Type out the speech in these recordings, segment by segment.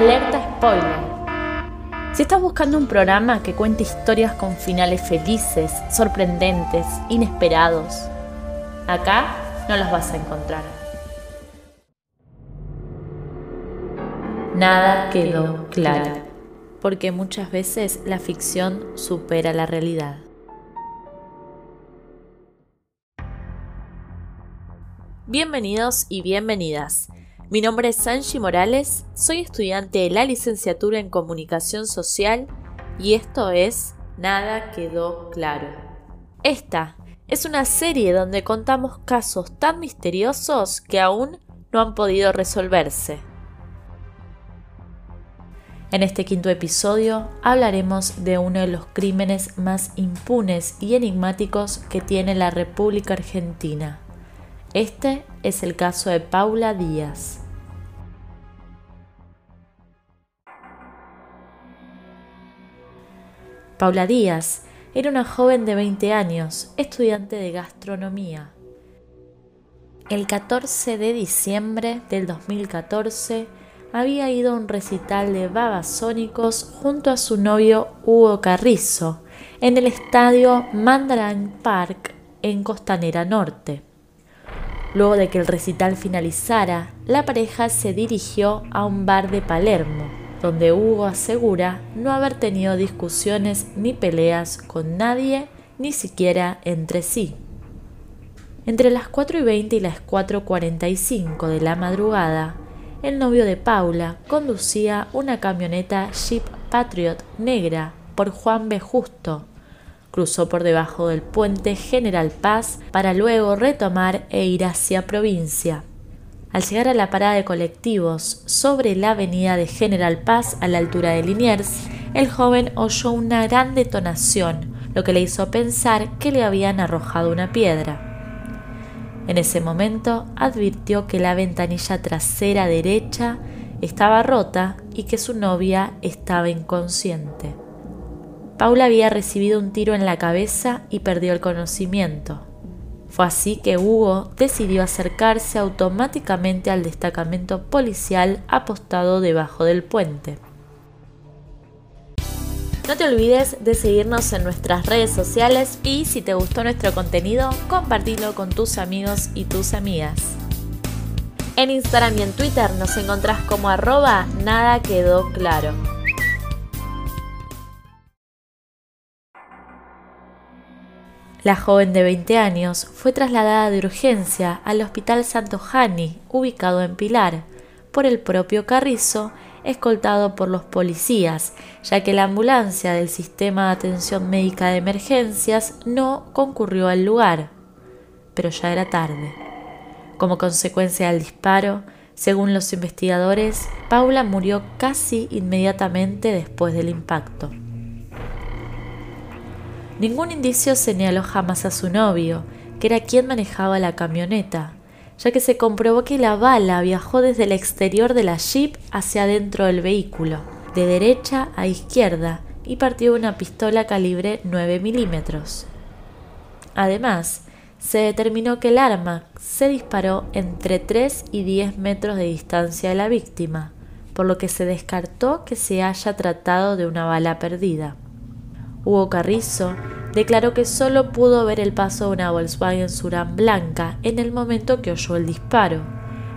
Alerta spoiler. Si estás buscando un programa que cuente historias con finales felices, sorprendentes, inesperados, acá no los vas a encontrar. Nada quedó claro, porque muchas veces la ficción supera la realidad. Bienvenidos y bienvenidas. Mi nombre es Sanji Morales, soy estudiante de la licenciatura en Comunicación Social y esto es Nada quedó claro. Esta es una serie donde contamos casos tan misteriosos que aún no han podido resolverse. En este quinto episodio hablaremos de uno de los crímenes más impunes y enigmáticos que tiene la República Argentina. Este es el caso de Paula Díaz. Paula Díaz era una joven de 20 años, estudiante de gastronomía. El 14 de diciembre del 2014 había ido a un recital de babasónicos junto a su novio Hugo Carrizo en el estadio Mandarin Park en Costanera Norte. Luego de que el recital finalizara, la pareja se dirigió a un bar de Palermo donde Hugo asegura no haber tenido discusiones ni peleas con nadie, ni siquiera entre sí. Entre las 4 y 20 y las 4.45 de la madrugada, el novio de Paula conducía una camioneta Jeep Patriot negra por Juan B. Justo. Cruzó por debajo del puente General Paz para luego retomar e ir hacia provincia. Al llegar a la parada de colectivos sobre la avenida de General Paz a la altura de Liniers, el joven oyó una gran detonación, lo que le hizo pensar que le habían arrojado una piedra. En ese momento advirtió que la ventanilla trasera derecha estaba rota y que su novia estaba inconsciente. Paula había recibido un tiro en la cabeza y perdió el conocimiento. Fue así que Hugo decidió acercarse automáticamente al destacamento policial apostado debajo del puente. No te olvides de seguirnos en nuestras redes sociales y si te gustó nuestro contenido, compartilo con tus amigos y tus amigas. En Instagram y en Twitter nos encontrás como arroba nada quedó claro. La joven de 20 años fue trasladada de urgencia al Hospital Santo Jani, ubicado en Pilar, por el propio Carrizo, escoltado por los policías, ya que la ambulancia del Sistema de Atención Médica de Emergencias no concurrió al lugar. Pero ya era tarde. Como consecuencia del disparo, según los investigadores, Paula murió casi inmediatamente después del impacto. Ningún indicio señaló jamás a su novio, que era quien manejaba la camioneta, ya que se comprobó que la bala viajó desde el exterior de la jeep hacia adentro del vehículo, de derecha a izquierda, y partió una pistola calibre 9 milímetros. Además, se determinó que el arma se disparó entre 3 y 10 metros de distancia de la víctima, por lo que se descartó que se haya tratado de una bala perdida. Hugo Carrizo declaró que solo pudo ver el paso de una Volkswagen Suran blanca en el momento que oyó el disparo,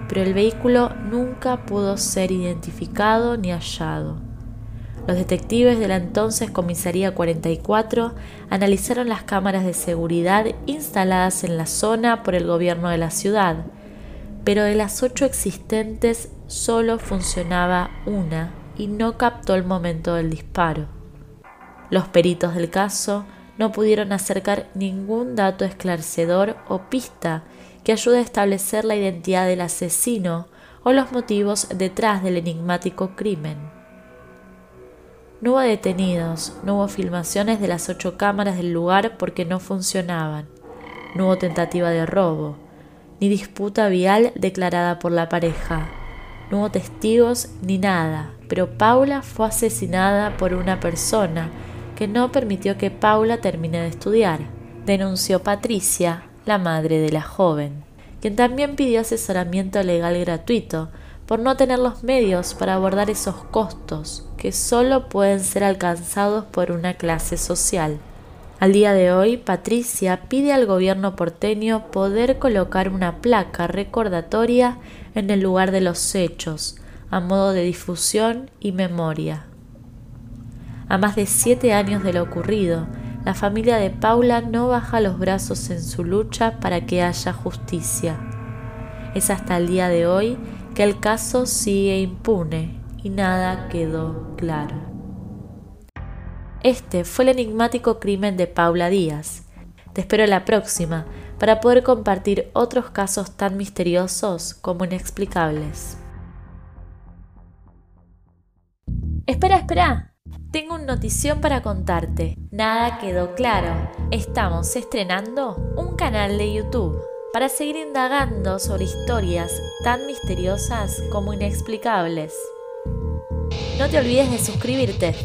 pero el vehículo nunca pudo ser identificado ni hallado. Los detectives de la entonces Comisaría 44 analizaron las cámaras de seguridad instaladas en la zona por el gobierno de la ciudad, pero de las ocho existentes solo funcionaba una y no captó el momento del disparo. Los peritos del caso no pudieron acercar ningún dato esclarecedor o pista que ayude a establecer la identidad del asesino o los motivos detrás del enigmático crimen. No hubo detenidos, no hubo filmaciones de las ocho cámaras del lugar porque no funcionaban, no hubo tentativa de robo, ni disputa vial declarada por la pareja, no hubo testigos ni nada, pero Paula fue asesinada por una persona que no permitió que Paula termine de estudiar, denunció Patricia, la madre de la joven, quien también pidió asesoramiento legal gratuito por no tener los medios para abordar esos costos que solo pueden ser alcanzados por una clase social. Al día de hoy, Patricia pide al gobierno porteño poder colocar una placa recordatoria en el lugar de los hechos, a modo de difusión y memoria. A más de siete años de lo ocurrido, la familia de Paula no baja los brazos en su lucha para que haya justicia. Es hasta el día de hoy que el caso sigue impune y nada quedó claro. Este fue el enigmático crimen de Paula Díaz. Te espero la próxima para poder compartir otros casos tan misteriosos como inexplicables. Espera, espera. Tengo una notición para contarte. Nada quedó claro. Estamos estrenando un canal de YouTube para seguir indagando sobre historias tan misteriosas como inexplicables. No te olvides de suscribirte.